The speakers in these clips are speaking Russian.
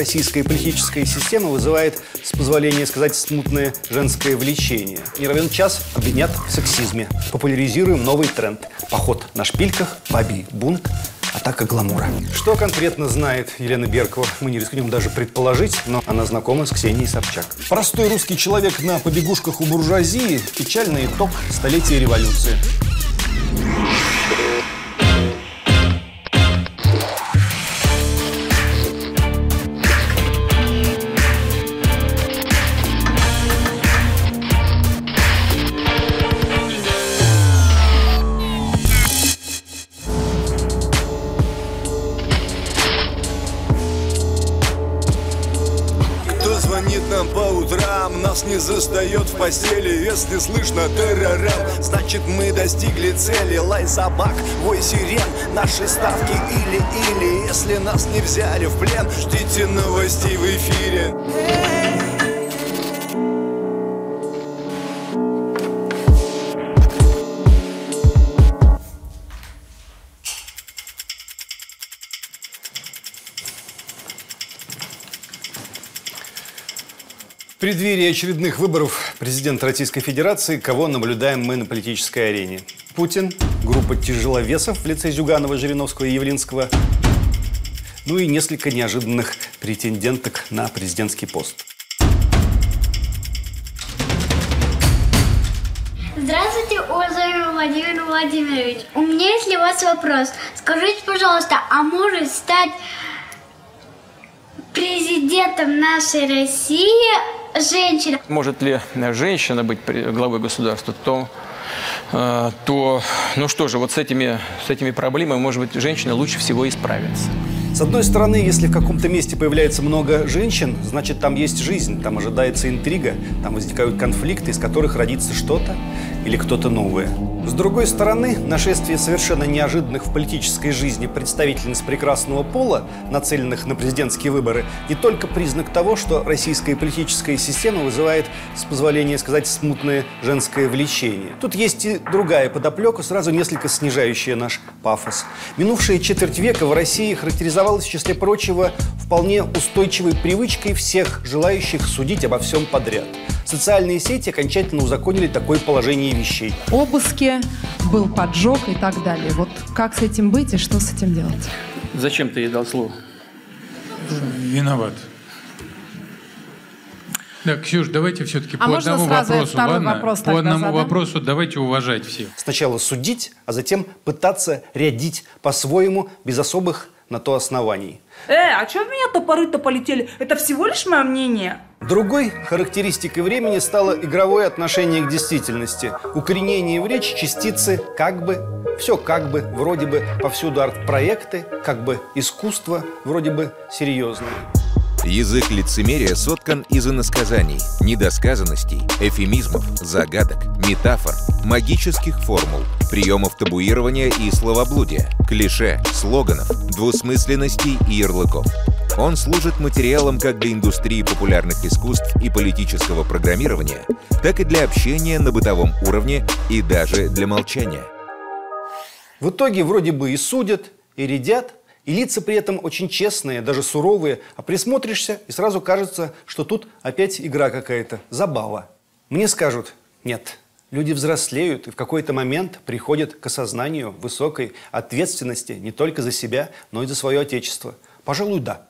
российская политическая система вызывает, с позволения сказать, смутное женское влечение. Не равен час обвинят в сексизме. Популяризируем новый тренд. Поход на шпильках, бабий бунт, атака гламура. Что конкретно знает Елена Беркова, мы не рискнем даже предположить, но она знакома с Ксенией Собчак. Простой русский человек на побегушках у буржуазии – печальный итог столетия революции. Нас не застает в постели. Если слышно террорам, значит мы достигли цели. Лай собак, вой сирен, наши ставки или-или. Если нас не взяли в плен, ждите новостей в эфире преддверии очередных выборов президента Российской Федерации, кого наблюдаем мы на политической арене? Путин, группа тяжеловесов в лице Зюганова, Жириновского и Явлинского, ну и несколько неожиданных претенденток на президентский пост. Здравствуйте, уважаемый Владимир Владимирович. У меня есть для вас вопрос. Скажите, пожалуйста, а может стать президентом нашей России женщина? Может ли женщина быть главой государства, то, э, то, ну что же, вот с этими, с этими проблемами, может быть, женщина лучше всего и справится. С одной стороны, если в каком-то месте появляется много женщин, значит там есть жизнь, там ожидается интрига, там возникают конфликты, из которых родится что-то или кто-то новое. С другой стороны, нашествие совершенно неожиданных в политической жизни представительниц прекрасного пола, нацеленных на президентские выборы, не только признак того, что российская политическая система вызывает, с позволения сказать, смутное женское влечение. Тут есть и другая подоплека, сразу несколько снижающая наш пафос. Минувшая четверть века в России характеризовалась, в числе прочего, вполне устойчивой привычкой всех желающих судить обо всем подряд. Социальные сети окончательно узаконили такое положение вещей. обыски, был поджог и так далее. Вот как с этим быть и что с этим делать? Зачем ты ей дал слово? Виноват. Да, Ксюш, давайте все-таки А по можно одному вопросу, второй ладно? вопрос по одному задам? вопросу давайте уважать всех. Сначала судить, а затем пытаться рядить по-своему, без особых на то оснований. Э, а чё в меня топоры-то полетели? Это всего лишь мое мнение. Другой характеристикой времени стало игровое отношение к действительности. Укоренение в речи частицы «как бы», все как бы, вроде бы повсюду арт-проекты, как бы искусство, вроде бы серьезное. Язык лицемерия соткан из иносказаний, недосказанностей, эфемизмов, загадок, метафор, магических формул, приемов табуирования и словоблудия, клише, слоганов, двусмысленностей и ярлыков. Он служит материалом как для индустрии популярных искусств и политического программирования, так и для общения на бытовом уровне и даже для молчания. В итоге вроде бы и судят, и рядят, и лица при этом очень честные, даже суровые, а присмотришься, и сразу кажется, что тут опять игра какая-то, забава. Мне скажут, нет, люди взрослеют и в какой-то момент приходят к осознанию высокой ответственности не только за себя, но и за свое отечество. Пожалуй, да.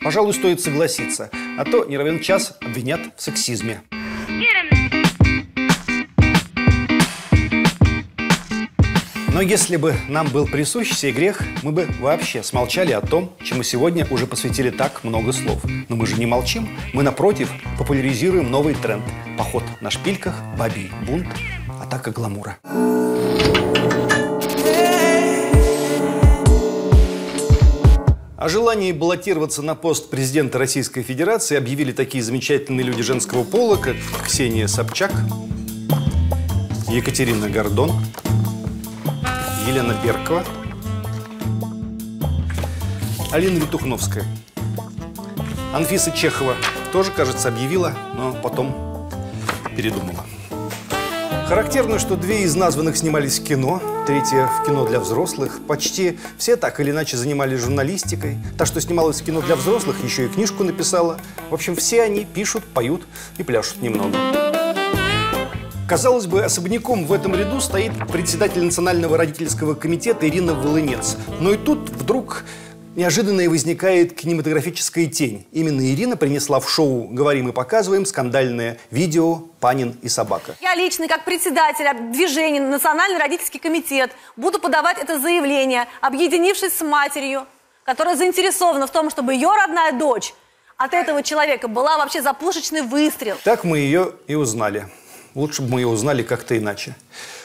Пожалуй, стоит согласиться, а то не равен час обвинят в сексизме. Но если бы нам был присущ сей грех, мы бы вообще смолчали о том, чему сегодня уже посвятили так много слов. Но мы же не молчим, мы, напротив, популяризируем новый тренд. Поход на шпильках, бабий бунт, атака гламура. О желании баллотироваться на пост президента Российской Федерации объявили такие замечательные люди женского пола, как Ксения Собчак, Екатерина Гордон, Елена Беркова, Алина Витухновская. Анфиса Чехова тоже, кажется, объявила, но потом передумала. Характерно, что две из названных снимались в кино, третья в кино для взрослых. Почти все так или иначе занимались журналистикой. Та, что снималась в кино для взрослых, еще и книжку написала. В общем, все они пишут, поют и пляшут немного. Казалось бы, особняком в этом ряду стоит председатель Национального родительского комитета Ирина Волынец. Но и тут вдруг неожиданно возникает кинематографическая тень. Именно Ирина принесла в шоу «Говорим и показываем» скандальное видео «Панин и собака». Я лично, как председатель движения «Национальный родительский комитет», буду подавать это заявление, объединившись с матерью, которая заинтересована в том, чтобы ее родная дочь от этого человека была вообще за пушечный выстрел. Так мы ее и узнали. Лучше бы мы ее узнали как-то иначе.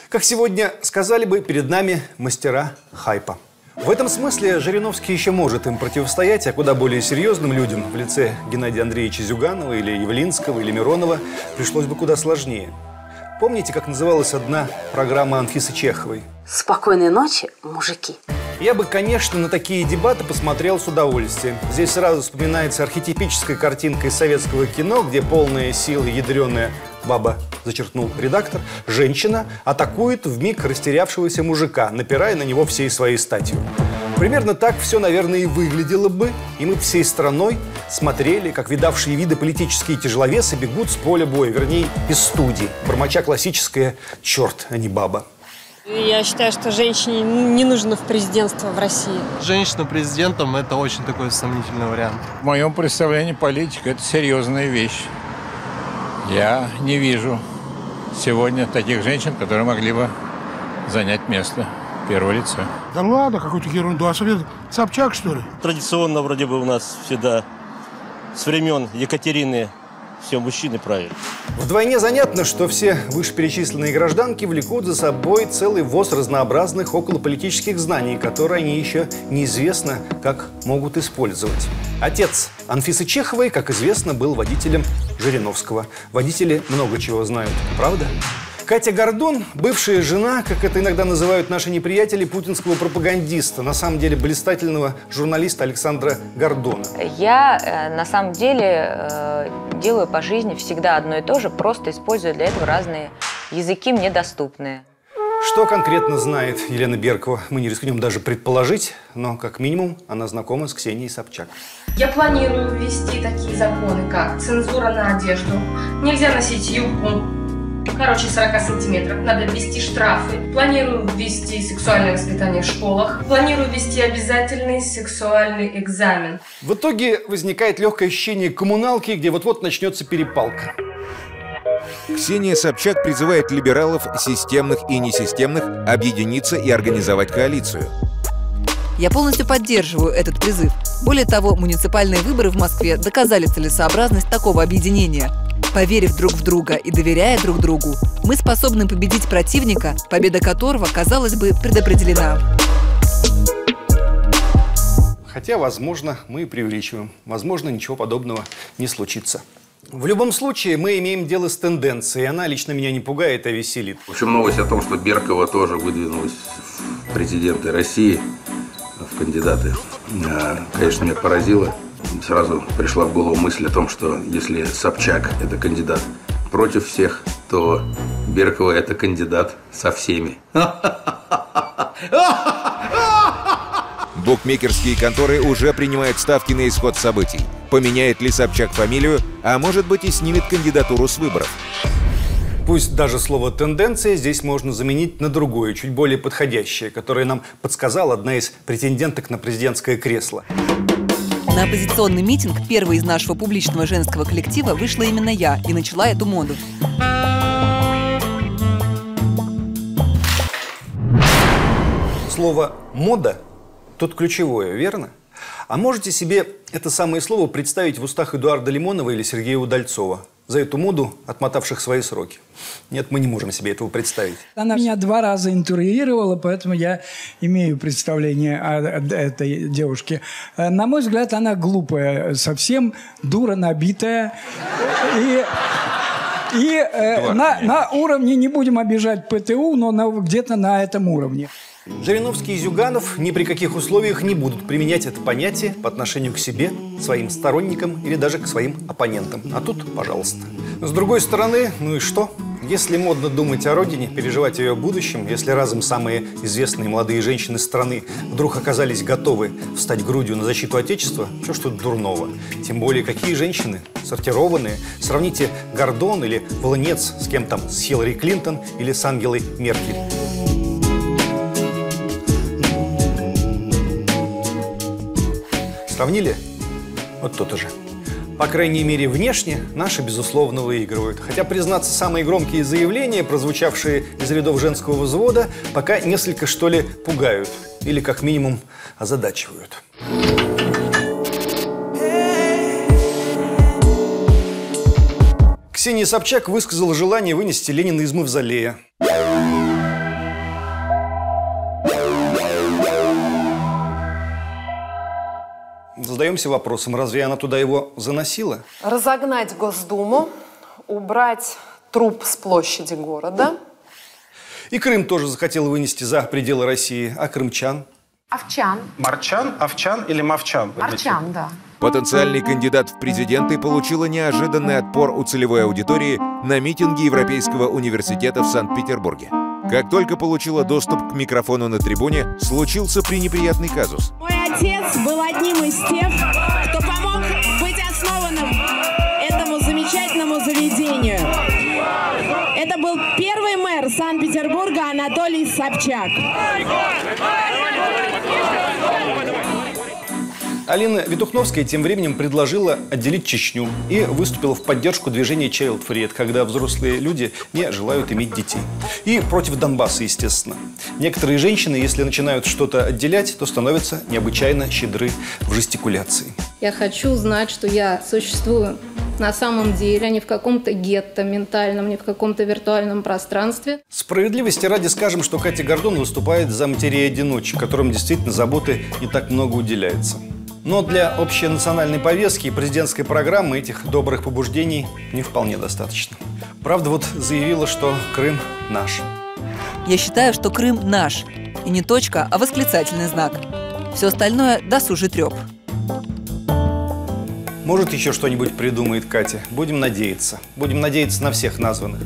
Как сегодня сказали бы, перед нами мастера хайпа. В этом смысле Жириновский еще может им противостоять, а куда более серьезным людям в лице Геннадия Андреевича Зюганова или Явлинского или Миронова пришлось бы куда сложнее. Помните, как называлась одна программа Анфисы Чеховой? Спокойной ночи, мужики. Я бы, конечно, на такие дебаты посмотрел с удовольствием. Здесь сразу вспоминается архетипическая картинка из советского кино, где полная сила, ядреная баба, зачеркнул редактор, женщина атакует в миг растерявшегося мужика, напирая на него всей своей статью. Примерно так все, наверное, и выглядело бы, и мы всей страной смотрели, как видавшие виды политические тяжеловесы бегут с поля боя, вернее, из студии, бормоча классическое «черт, а не баба». Я считаю, что женщине не нужно в президентство в России. Женщина президентом – это очень такой сомнительный вариант. В моем представлении политика – это серьезная вещь. Я не вижу сегодня таких женщин, которые могли бы занять место первого лица. Да ладно, какую-то ерунду. А совет Собчак, что ли? Традиционно вроде бы у нас всегда с времен Екатерины все мужчины правили. Вдвойне занятно, что все вышеперечисленные гражданки влекут за собой целый воз разнообразных околополитических знаний, которые они еще неизвестно, как могут использовать. Отец Анфисы Чеховой, как известно, был водителем Жириновского. Водители много чего знают, правда? Катя Гордон – бывшая жена, как это иногда называют наши неприятели, путинского пропагандиста, на самом деле блистательного журналиста Александра Гордона. Я э, на самом деле э, делаю по жизни всегда одно и то же, просто использую для этого разные языки мне доступные. Что конкретно знает Елена Беркова, мы не рискнем даже предположить, но как минимум она знакома с Ксенией Собчак. Я планирую ввести такие законы, как цензура на одежду, нельзя носить юбку, короче 40 сантиметров, надо ввести штрафы. Планирую ввести сексуальное воспитание в школах. Планирую ввести обязательный сексуальный экзамен. В итоге возникает легкое ощущение коммуналки, где вот-вот начнется перепалка. Ксения Собчак призывает либералов, системных и несистемных, объединиться и организовать коалицию. Я полностью поддерживаю этот призыв. Более того, муниципальные выборы в Москве доказали целесообразность такого объединения. Поверив друг в друга и доверяя друг другу, мы способны победить противника, победа которого, казалось бы, предопределена. Хотя, возможно, мы и преувеличиваем. Возможно, ничего подобного не случится. В любом случае, мы имеем дело с тенденцией. Она лично меня не пугает, а веселит. В общем, новость о том, что Беркова тоже выдвинулась в президенты России, кандидаты, э, конечно, меня поразила. Сразу пришла в голову мысль о том, что если Собчак – это кандидат против всех, то Беркова – это кандидат со всеми. Букмекерские конторы уже принимают ставки на исход событий. Поменяет ли Собчак фамилию, а может быть и снимет кандидатуру с выборов. Пусть даже слово «тенденция» здесь можно заменить на другое, чуть более подходящее, которое нам подсказала одна из претенденток на президентское кресло. На оппозиционный митинг, первый из нашего публичного женского коллектива, вышла именно я и начала эту моду. Слово «мода» тут ключевое, верно? А можете себе это самое слово представить в устах Эдуарда Лимонова или Сергея Удальцова? За эту моду, отмотавших свои сроки. Нет, мы не можем себе этого представить. Она меня два раза интервьюировала, поэтому я имею представление о этой девушке. На мой взгляд, она глупая, совсем дура набитая. И и э, на, на уровне, не будем обижать ПТУ, но на, где-то на этом уровне. Жириновский и Зюганов ни при каких условиях не будут применять это понятие по отношению к себе, своим сторонникам или даже к своим оппонентам. А тут, пожалуйста. С другой стороны, ну и что? Если модно думать о родине, переживать о ее будущем, если разом самые известные молодые женщины страны вдруг оказались готовы встать грудью на защиту Отечества, что ж тут дурного? Тем более, какие женщины? Сортированные. Сравните Гордон или Волынец с кем там, с Хиллари Клинтон или с Ангелой Меркель. Сравнили? Вот то-то же. По крайней мере, внешне наши, безусловно, выигрывают. Хотя, признаться, самые громкие заявления, прозвучавшие из рядов женского взвода, пока несколько, что ли, пугают. Или, как минимум, озадачивают. Ксения Собчак высказала желание вынести Ленина из мавзолея. Задаемся вопросом, разве она туда его заносила? Разогнать Госдуму, убрать труп с площади города. И Крым тоже захотел вынести за пределы России. А крымчан? Овчан. Марчан, Овчан или Мовчан? Марчан, да. Потенциальный кандидат в президенты получила неожиданный отпор у целевой аудитории на митинге Европейского университета в Санкт-Петербурге. Как только получила доступ к микрофону на трибуне, случился пренеприятный казус. Мой отец был одним из тех, кто помог быть основанным этому замечательному заведению. Это был первый мэр Санкт-Петербурга Анатолий Собчак. Алина Витухновская тем временем предложила отделить Чечню и выступила в поддержку движения Child Free, когда взрослые люди не желают иметь детей. И против Донбасса, естественно. Некоторые женщины, если начинают что-то отделять, то становятся необычайно щедры в жестикуляции. Я хочу знать, что я существую на самом деле, а не в каком-то гетто ментальном, не в каком-то виртуальном пространстве. Справедливости ради скажем, что Катя Гордон выступает за матерей-одиночек, которым действительно заботы не так много уделяется. Но для общенациональной повестки и президентской программы этих добрых побуждений не вполне достаточно. Правда, вот заявила, что Крым наш. Я считаю, что Крым наш. И не точка, а восклицательный знак. Все остальное – досужий треп. Может, еще что-нибудь придумает Катя. Будем надеяться. Будем надеяться на всех названных.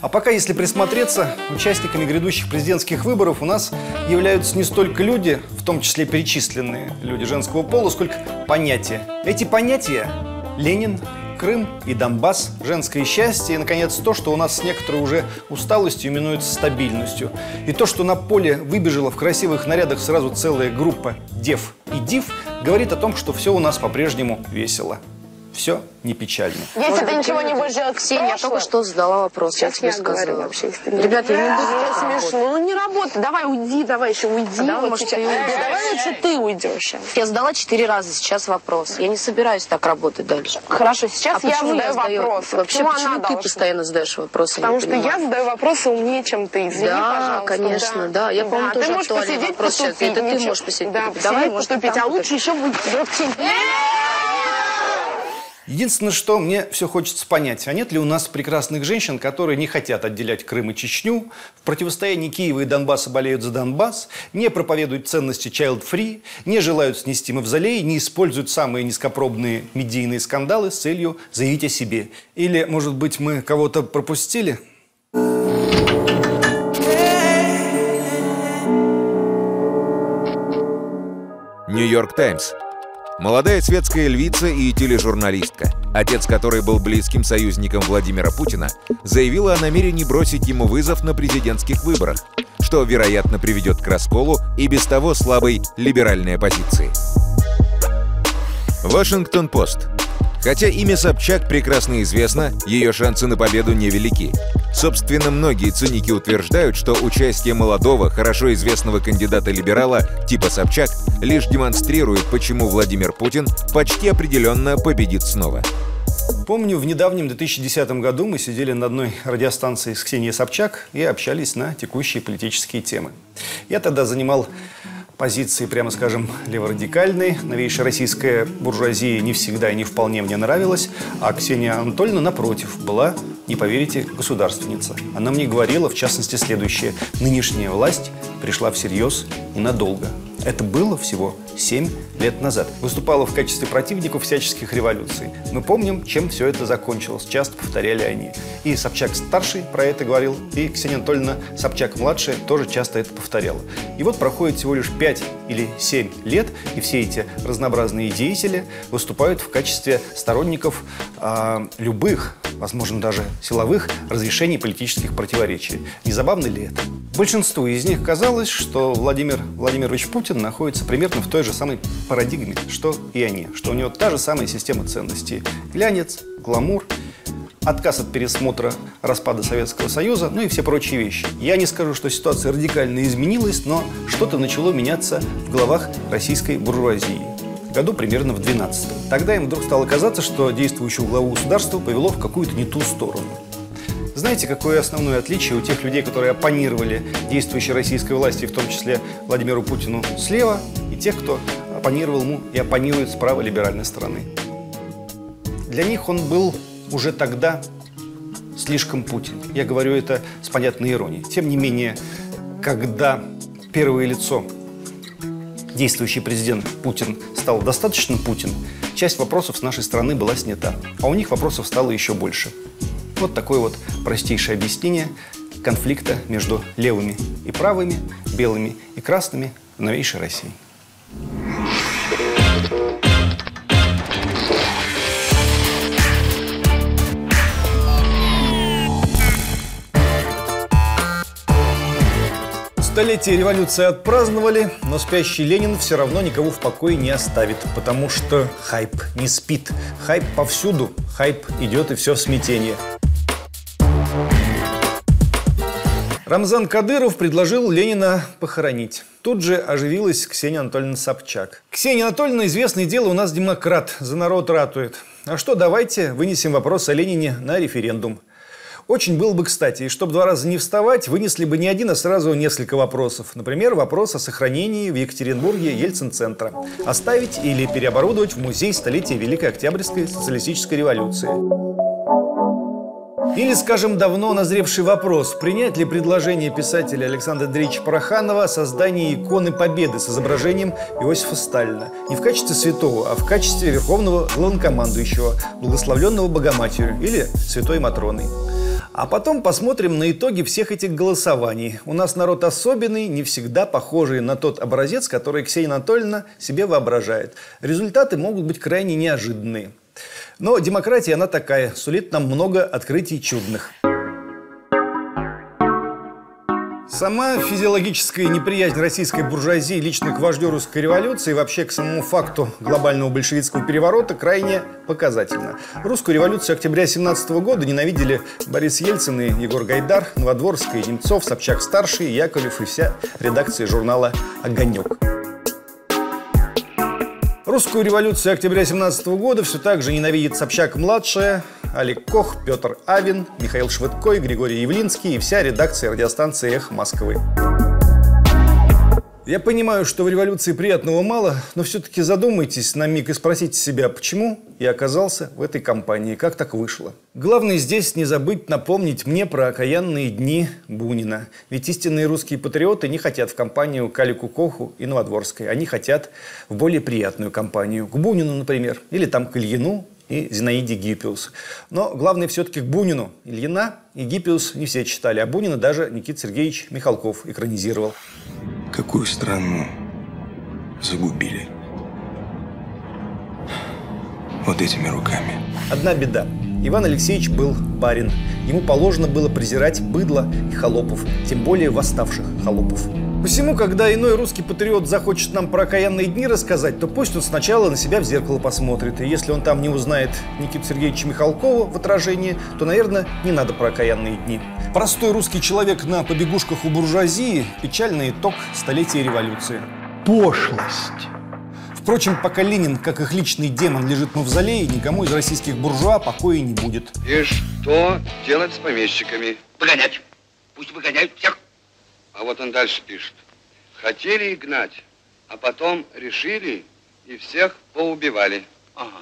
А пока, если присмотреться, участниками грядущих президентских выборов у нас являются не столько люди, в том числе перечисленные люди женского пола, сколько понятия. Эти понятия – Ленин, Крым и Донбасс, женское счастье и, наконец, то, что у нас с некоторой уже усталостью именуется стабильностью. И то, что на поле выбежала в красивых нарядах сразу целая группа дев и див, говорит о том, что все у нас по-прежнему весело. Все не печально. Если ты ничего не будешь делать Ксения, я только что задала вопрос, Сейчас я тебе сказала. вообще, если Ребята, я не работать. смешно. Ну не работай. Давай уйди, давай еще уйди. А давай, лучше ты уйдешь сейчас. Я задала четыре раза сейчас вопрос. Я не собираюсь так работать дальше. Хорошо, сейчас а я задаю задаю- вопросы. Вообще, Почему почему она ты постоянно задаешь вопросы? Потому что понимаю. я задаю вопросы умнее, чем ты. Извини, Да, пожалуйста. конечно, да. Я, по-моему, Да, тоже ты можешь актуальный посидеть, вопрос сейчас. Это ты можешь посидеть, Да, давай, может, потупить. там А лучше еще будет. Единственное, что мне все хочется понять, а нет ли у нас прекрасных женщин, которые не хотят отделять Крым и Чечню, в противостоянии Киева и Донбасса болеют за Донбасс, не проповедуют ценности child-free, не желают снести мавзолей, не используют самые низкопробные медийные скандалы с целью заявить о себе. Или, может быть, мы кого-то пропустили? Нью-Йорк Таймс. Молодая светская львица и тележурналистка, отец которой был близким союзником Владимира Путина, заявила о намерении бросить ему вызов на президентских выборах, что, вероятно, приведет к расколу и без того слабой либеральной оппозиции. Вашингтон-Пост. Хотя имя Собчак прекрасно известно, ее шансы на победу невелики. Собственно, многие циники утверждают, что участие молодого, хорошо известного кандидата-либерала типа Собчак лишь демонстрирует, почему Владимир Путин почти определенно победит снова. Помню, в недавнем 2010 году мы сидели на одной радиостанции с Ксенией Собчак и общались на текущие политические темы. Я тогда занимал позиции, прямо скажем, леворадикальные. Новейшая российская буржуазия не всегда и не вполне мне нравилась. А Ксения Анатольевна, напротив, была не поверите, государственница. Она мне говорила, в частности, следующее. Нынешняя власть пришла всерьез и надолго. Это было всего 7 лет назад. Выступала в качестве противников всяческих революций. Мы помним, чем все это закончилось. Часто повторяли они. И Собчак-старший про это говорил, и Ксения Анатольевна Собчак-младшая тоже часто это повторяла. И вот проходит всего лишь 5 или 7 лет, и все эти разнообразные деятели выступают в качестве сторонников э, любых, возможно, даже силовых разрешений политических противоречий. Не забавно ли это? Большинству из них казалось, что Владимир Владимирович Путин находится примерно в той же самой парадигме, что и они, что у него та же самая система ценностей. Глянец, гламур, отказ от пересмотра распада Советского Союза, ну и все прочие вещи. Я не скажу, что ситуация радикально изменилась, но что-то начало меняться в головах российской буржуазии. Году примерно в 12 Тогда им вдруг стало казаться, что действующую главу государства повело в какую-то не ту сторону. Знаете, какое основное отличие у тех людей, которые оппонировали действующей российской власти, в том числе Владимиру Путину слева, и тех, кто оппонировал ему и оппонирует с правой либеральной стороны? Для них он был уже тогда слишком Путин. Я говорю это с понятной иронией. Тем не менее, когда первое лицо, действующий президент Путин, стал достаточно Путин, часть вопросов с нашей стороны была снята. А у них вопросов стало еще больше. Вот такое вот простейшее объяснение конфликта между левыми и правыми, белыми и красными в новейшей России. Столетие революции отпраздновали, но спящий Ленин все равно никого в покое не оставит, потому что хайп не спит. Хайп повсюду, хайп идет и все в смятение. Рамзан Кадыров предложил Ленина похоронить. Тут же оживилась Ксения Анатольевна Собчак. Ксения Анатольевна, известное дело, у нас демократ, за народ ратует. А что, давайте вынесем вопрос о Ленине на референдум. Очень было бы кстати, и чтобы два раза не вставать, вынесли бы не один, а сразу несколько вопросов. Например, вопрос о сохранении в Екатеринбурге Ельцин-центра. Оставить или переоборудовать в музей столетия Великой Октябрьской социалистической революции. Или, скажем, давно назревший вопрос, принять ли предложение писателя Александра Андреевича Пороханова о создании иконы Победы с изображением Иосифа Сталина. Не в качестве святого, а в качестве верховного главнокомандующего, благословленного Богоматерью или святой Матроной. А потом посмотрим на итоги всех этих голосований. У нас народ особенный, не всегда похожий на тот образец, который Ксения Анатольевна себе воображает. Результаты могут быть крайне неожиданные. Но демократия, она такая, сулит нам много открытий чудных. Сама физиологическая неприязнь российской буржуазии лично к вождю русской революции и вообще к самому факту глобального большевистского переворота крайне показательна. Русскую революцию октября 17 года ненавидели Борис Ельцин и Егор Гайдар, Новодворская, Немцов, Собчак-старший, Яковлев и вся редакция журнала «Огонек». Русскую революцию октября 17 года все так же ненавидит Собчак-младшая, Олег Кох, Петр Авин, Михаил Швыдкой, Григорий Явлинский и вся редакция радиостанции «Эх Москвы». Я понимаю, что в революции приятного мало, но все-таки задумайтесь на миг и спросите себя, почему я оказался в этой компании, как так вышло. Главное здесь не забыть напомнить мне про окаянные дни Бунина. Ведь истинные русские патриоты не хотят в компанию Калику Коху и Новодворской. Они хотят в более приятную компанию. К Бунину, например, или там к Ильину и Зинаиде Гиппиус. Но главное все-таки к Бунину. Ильина и Гиппиус не все читали, а Бунина даже Никита Сергеевич Михалков экранизировал. Какую страну загубили? Вот этими руками. Одна беда. Иван Алексеевич был барин. Ему положено было презирать быдло и холопов, тем более восставших холопов. Посему, когда иной русский патриот захочет нам про окаянные дни рассказать, то пусть он сначала на себя в зеркало посмотрит. И если он там не узнает Никита Сергеевича Михалкова в отражении, то, наверное, не надо про окаянные дни. Простой русский человек на побегушках у буржуазии – печальный итог столетия революции. Пошлость. Впрочем, пока Ленин, как их личный демон, лежит в мавзолее, никому из российских буржуа покоя не будет. И что делать с помещиками? Выгонять. Пусть выгоняют всех. А вот он дальше пишет. Хотели их гнать, а потом решили и всех поубивали. Ага.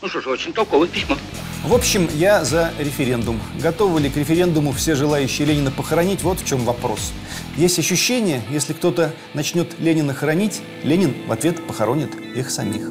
Ну что ж, очень толковое письмо. В общем, я за референдум. Готовы ли к референдуму все желающие Ленина похоронить? Вот в чем вопрос. Есть ощущение, если кто-то начнет Ленина хоронить, Ленин в ответ похоронит их самих.